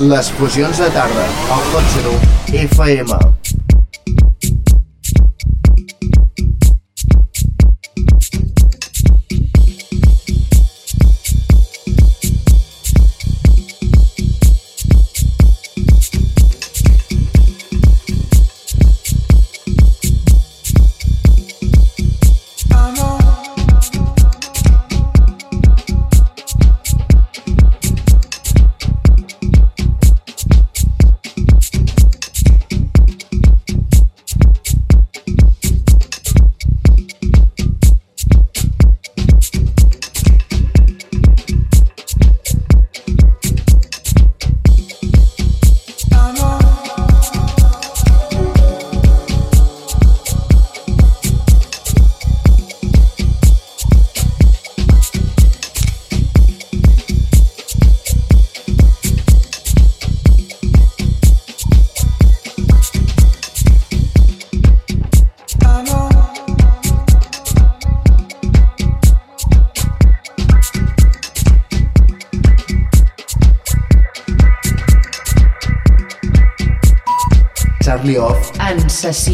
Les fusions de tarda, al Hot Zero FM.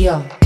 Radio.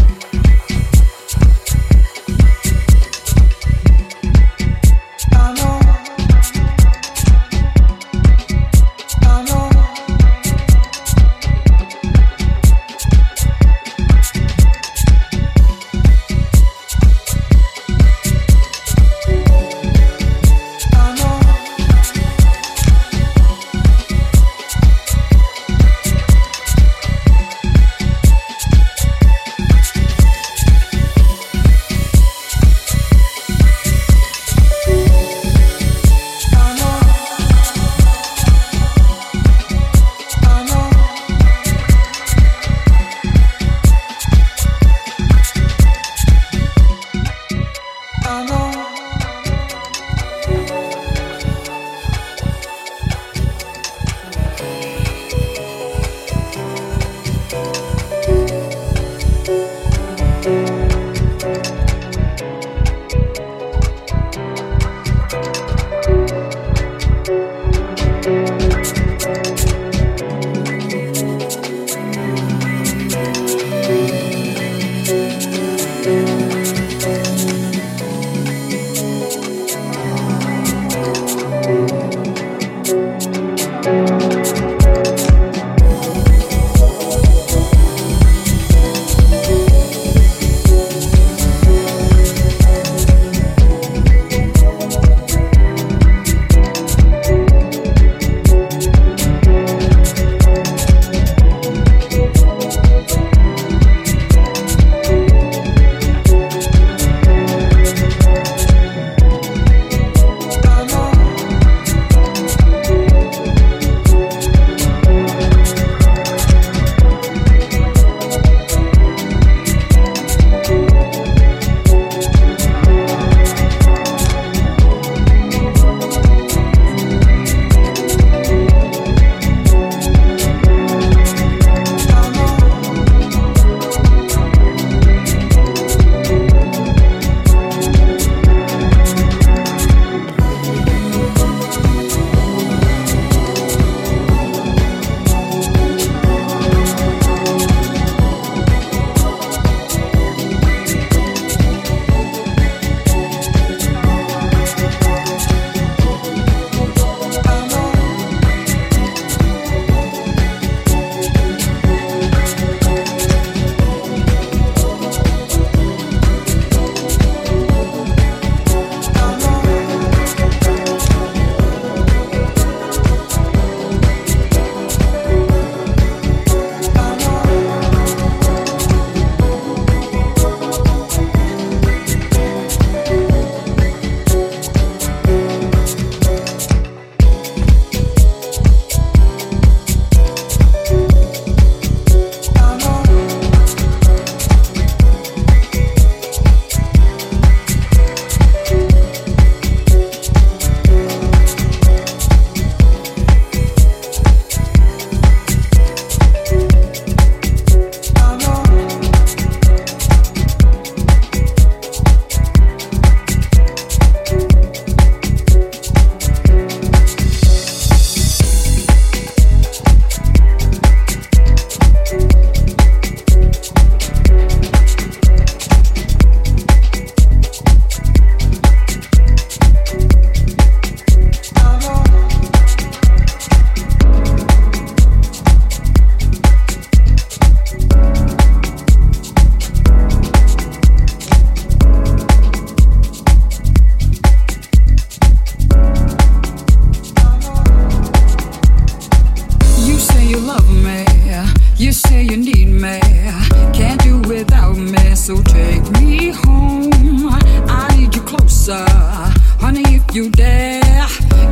You dare.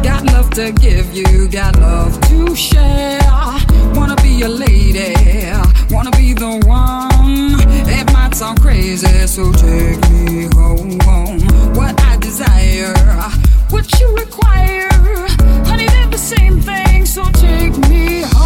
Got love to give you, got love to share. Wanna be a lady, wanna be the one. It might sound crazy, so take me home. What I desire, what you require, honey, they're the same thing, so take me home.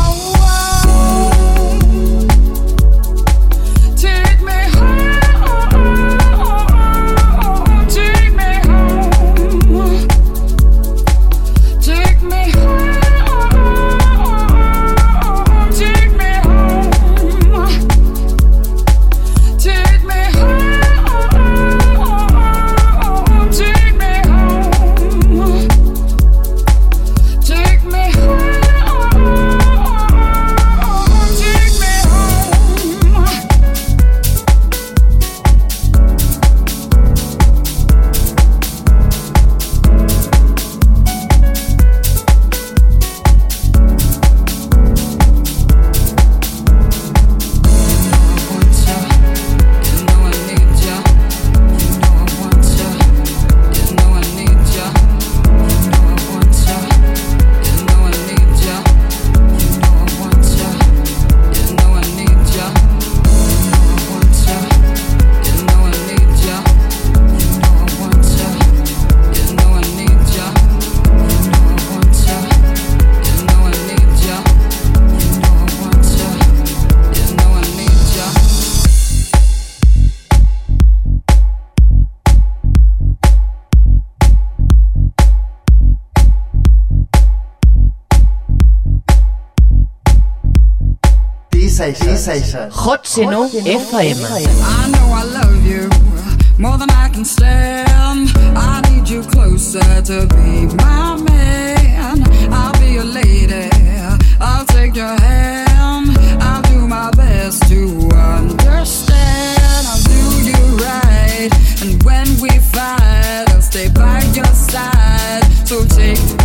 Hot Seno FM. I know I love you more than I can stand. I need you closer to be my man. I'll be your lady. I'll take your hand. I'll do my best to understand. I'll do you right. And when we fight, I'll stay by your side. So take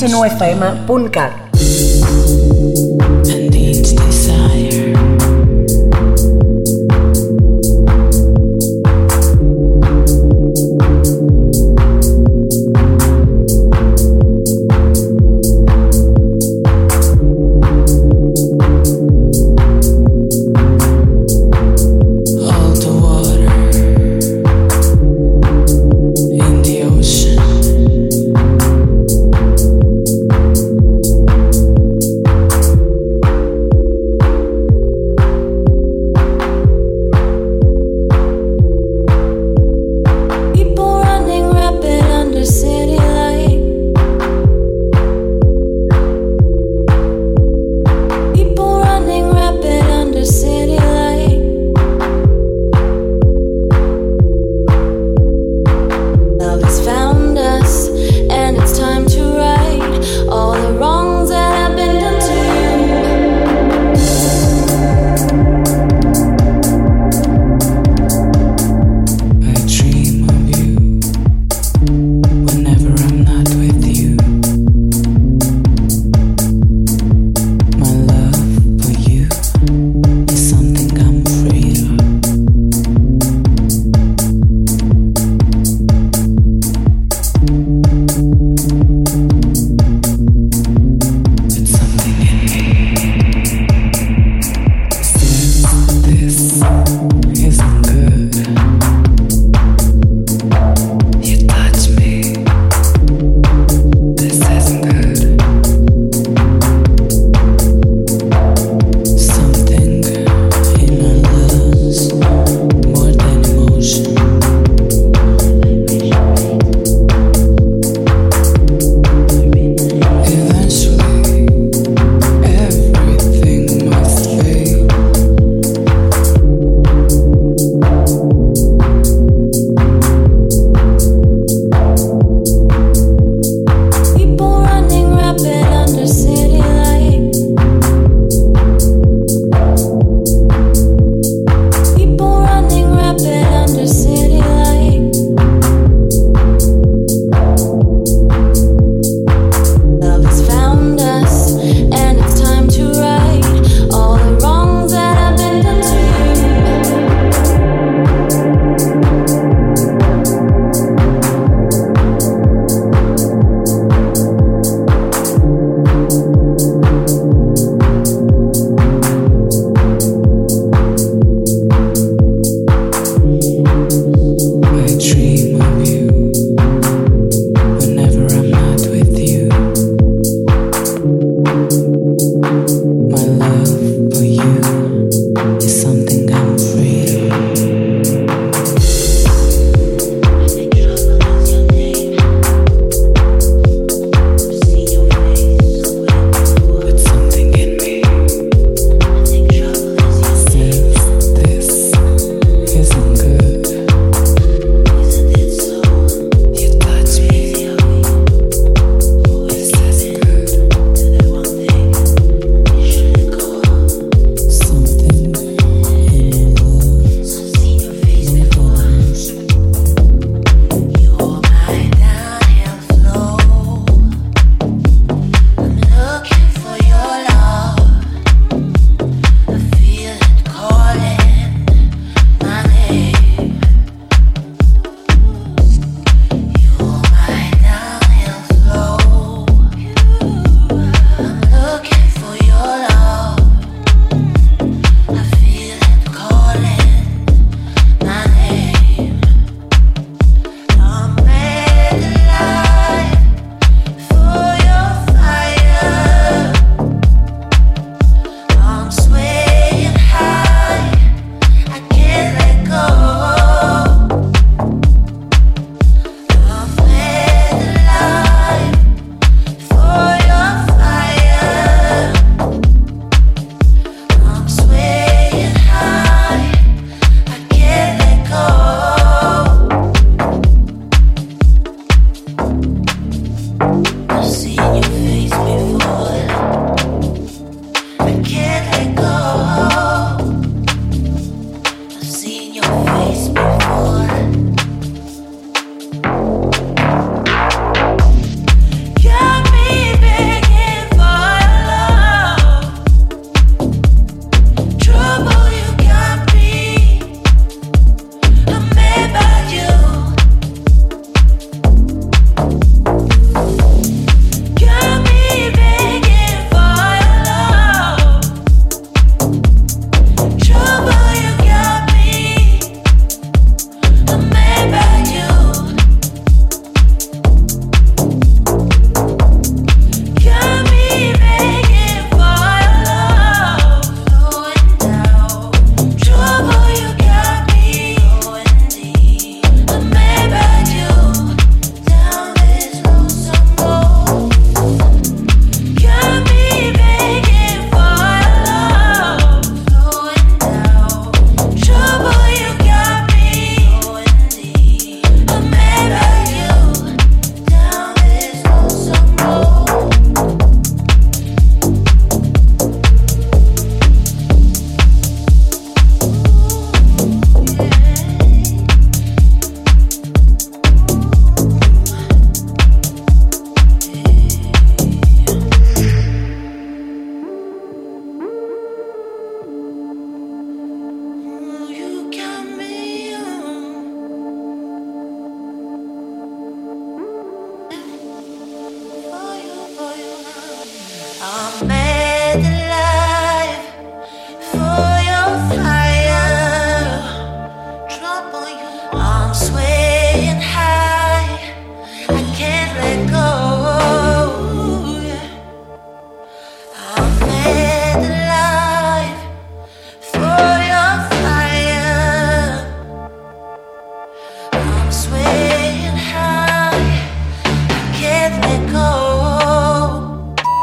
cnufm.cat.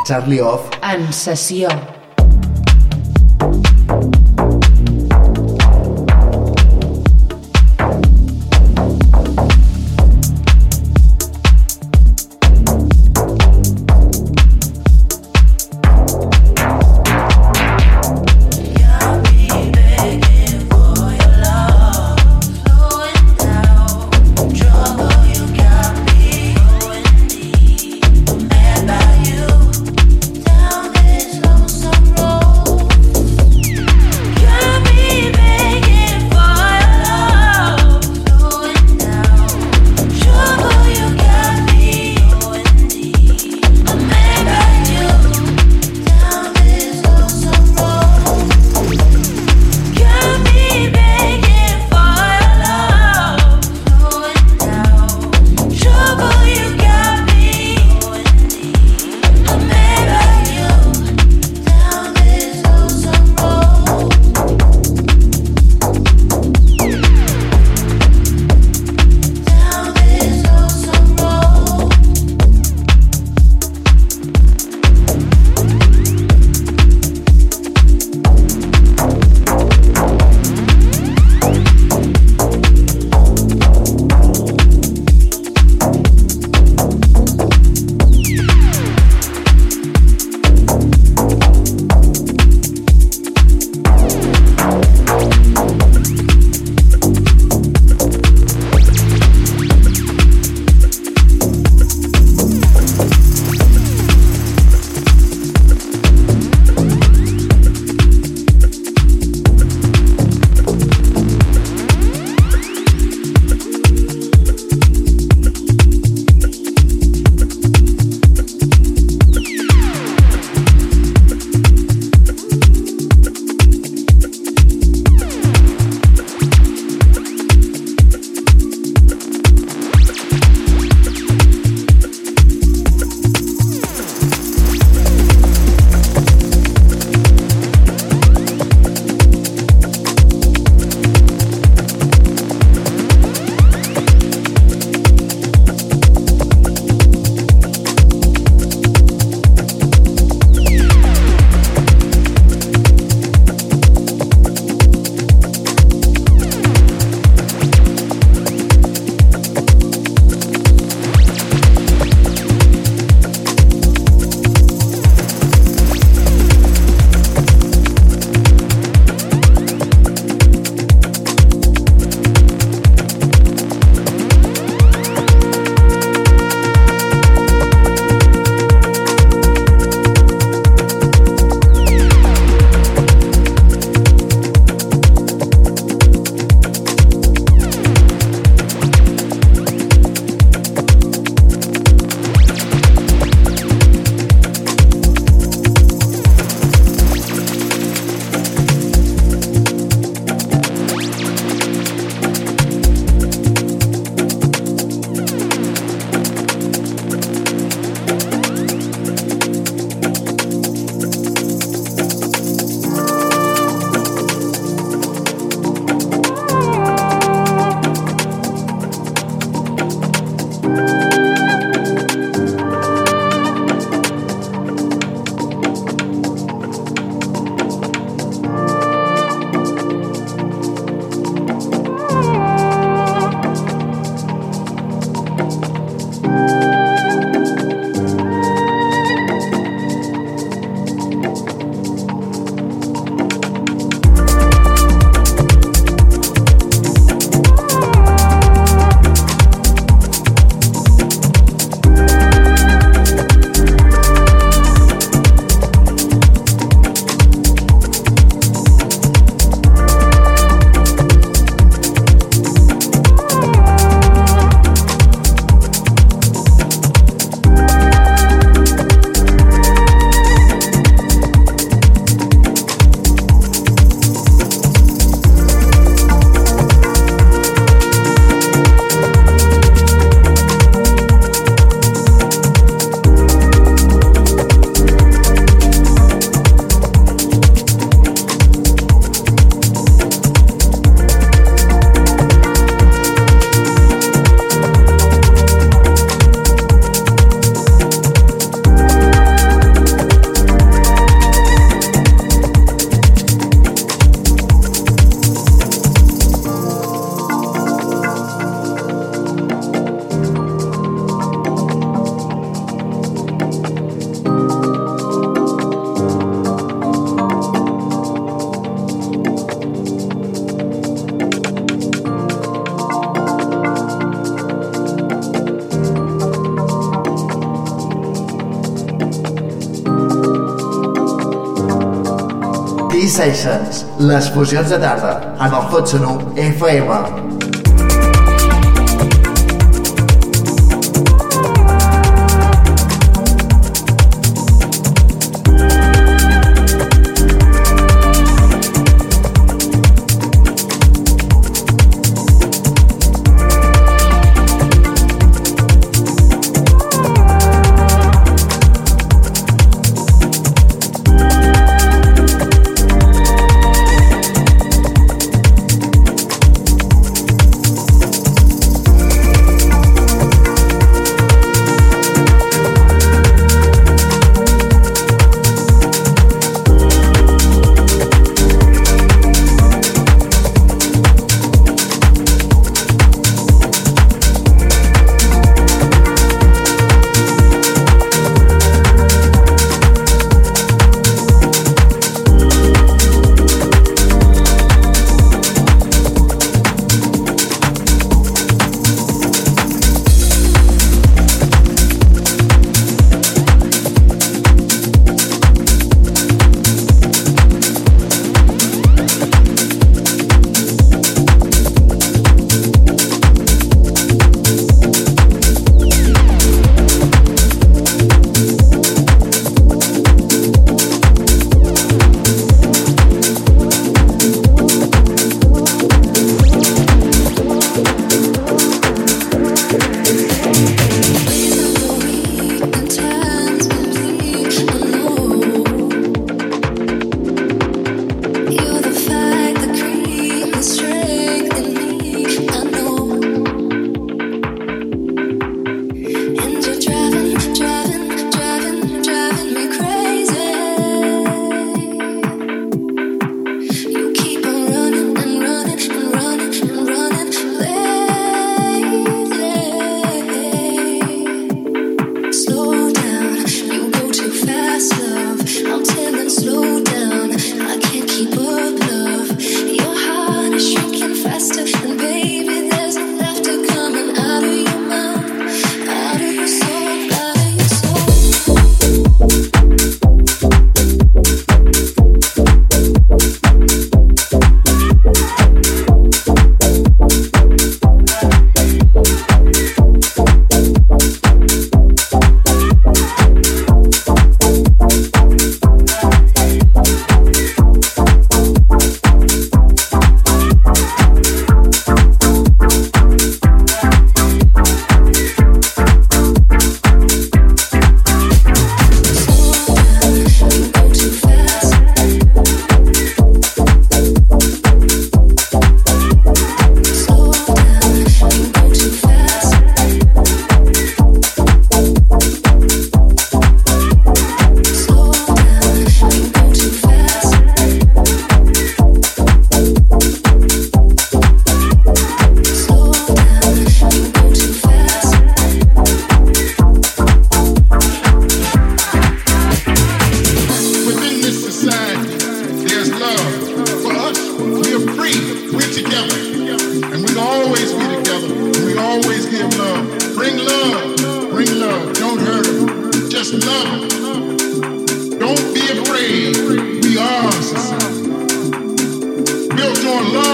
Charlie Off. En sessió. Les fusions de tarda, amb el Fotsuno FM.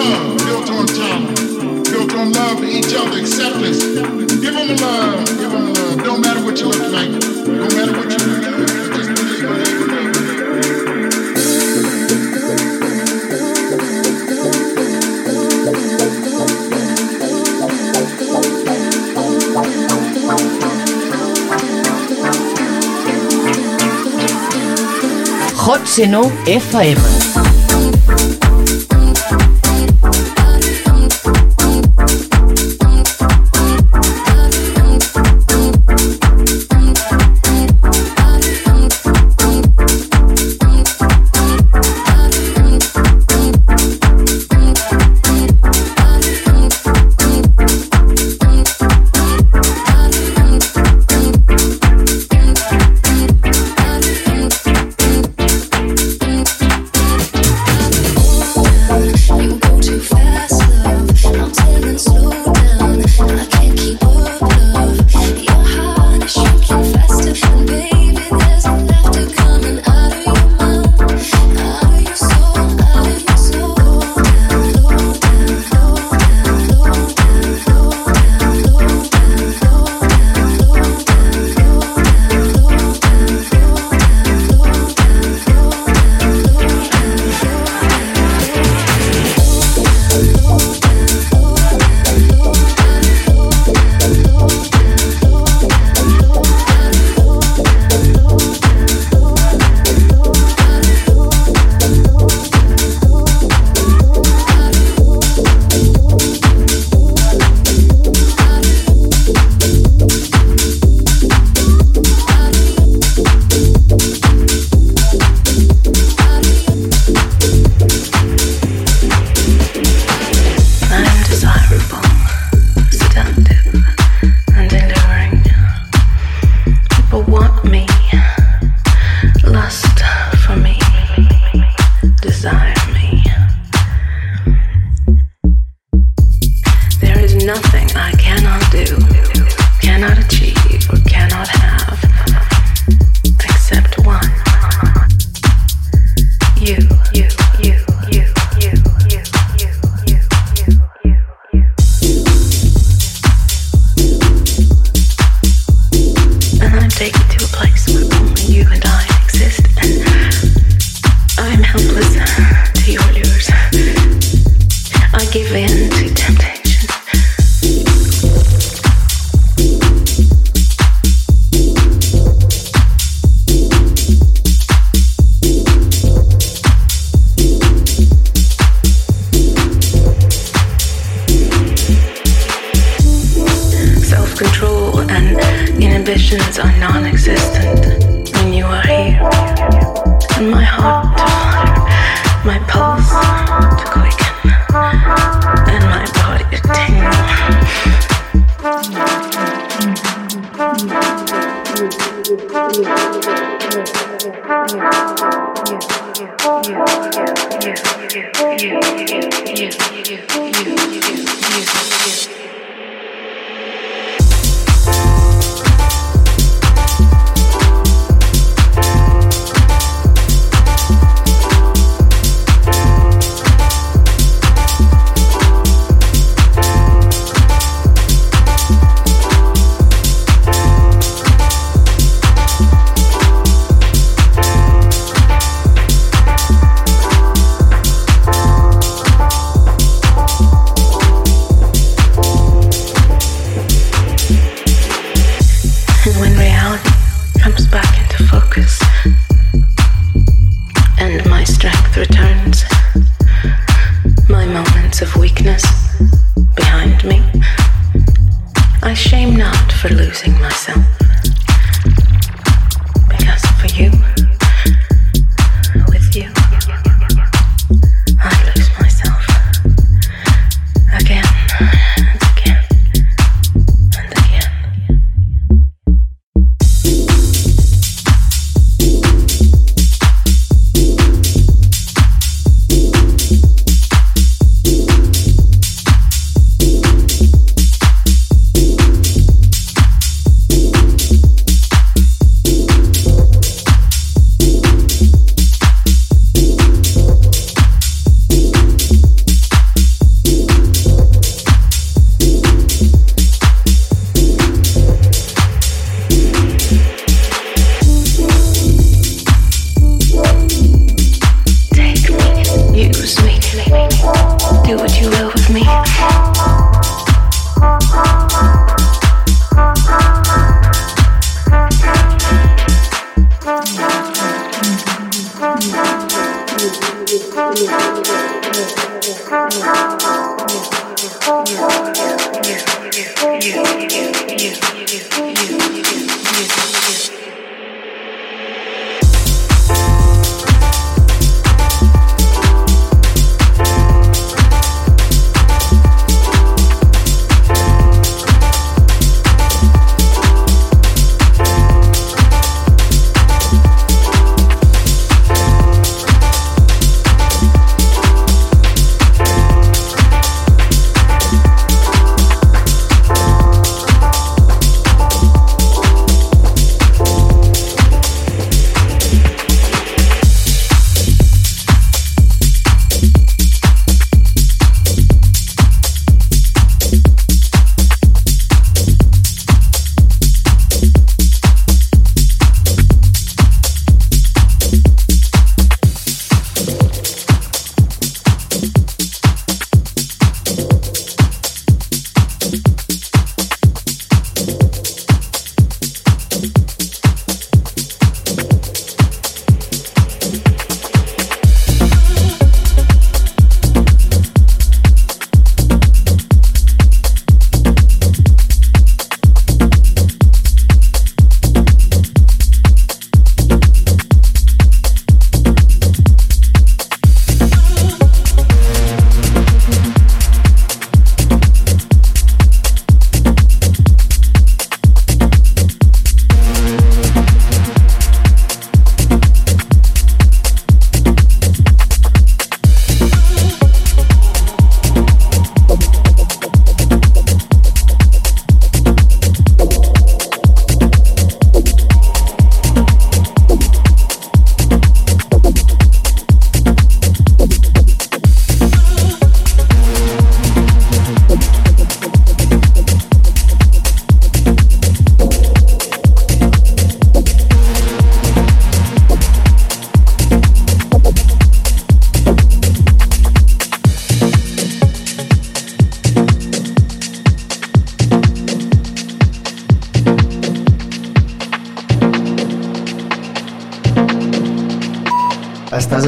love built on trauma, built on love for each other, acceptance. Give them love, give them love. Don't matter what you look like, don't matter what you. Hot Seno FM.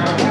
marijuana.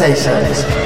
FM.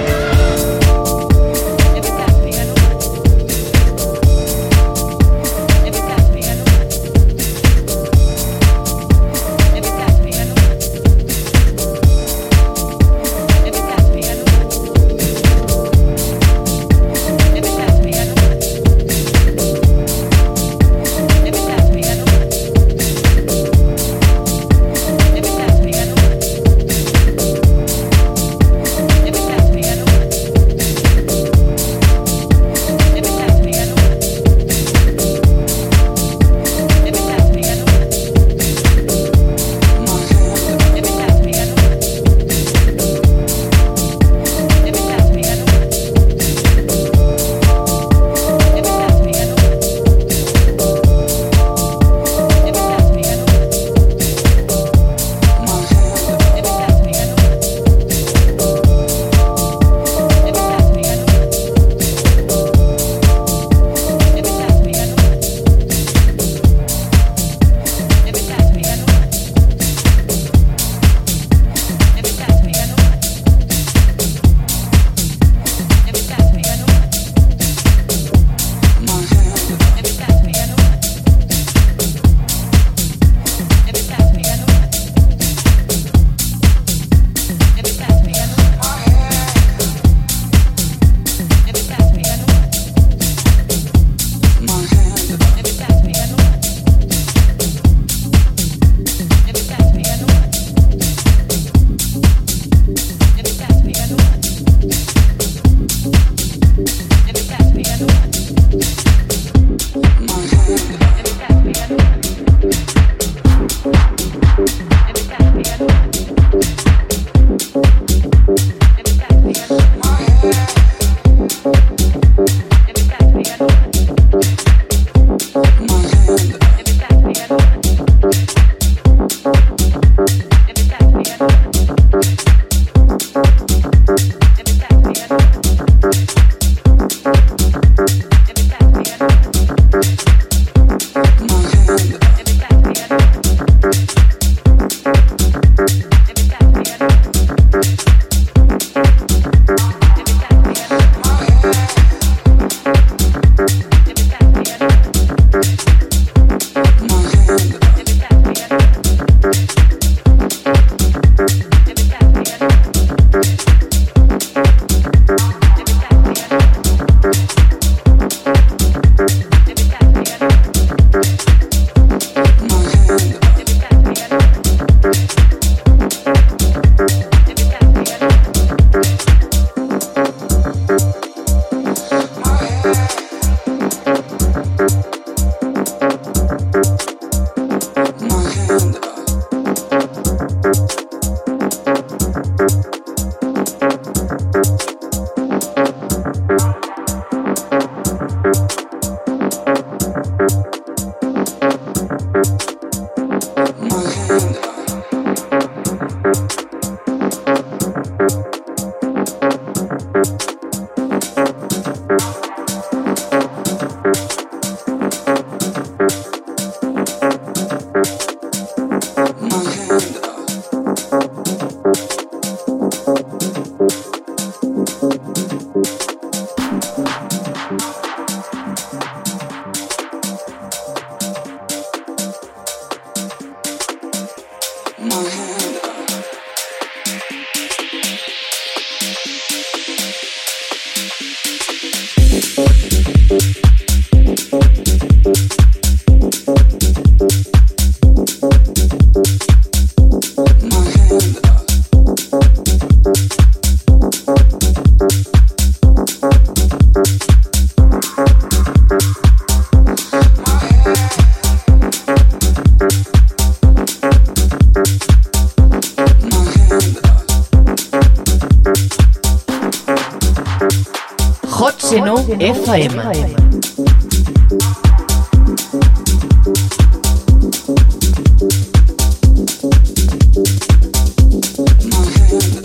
hotsenofm.cat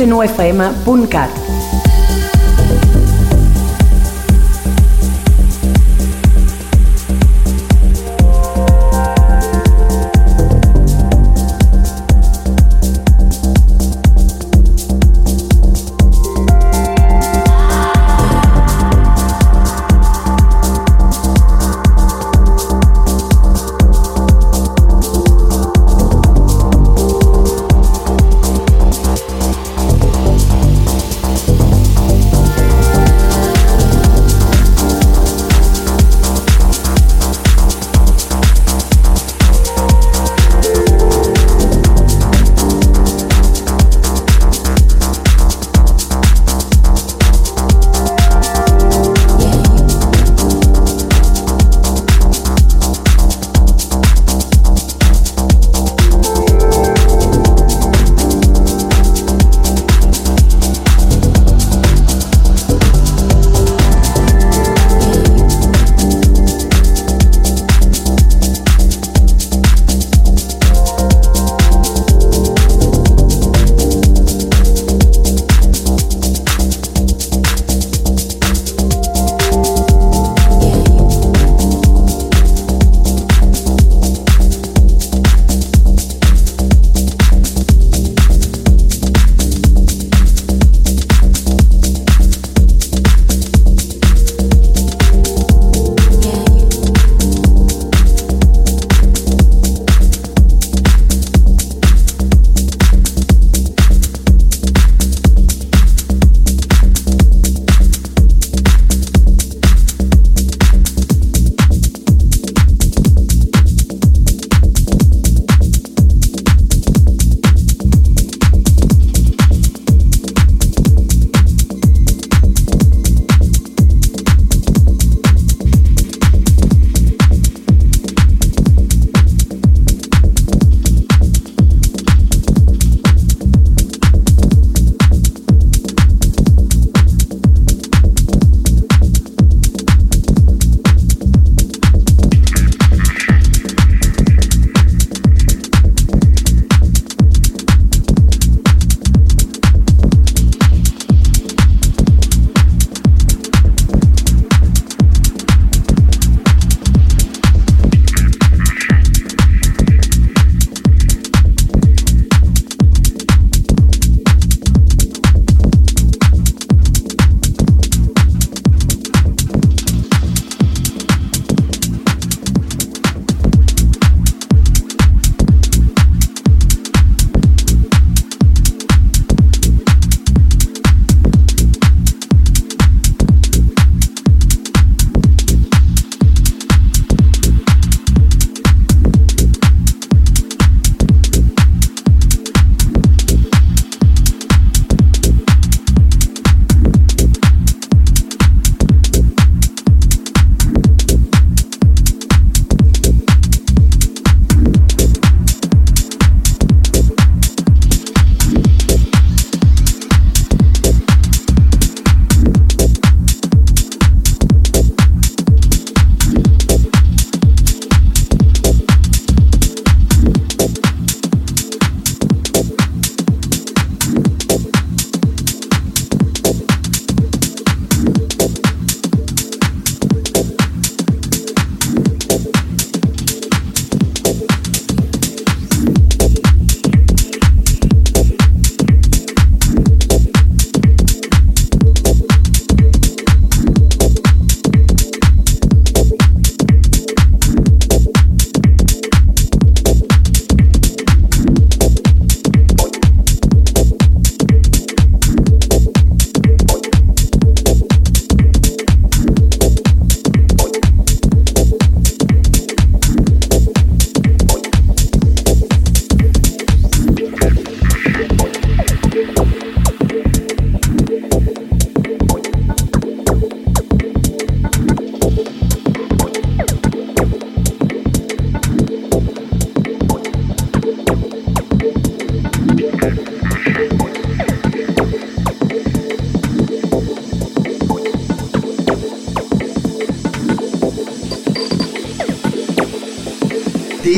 ecnofm.cat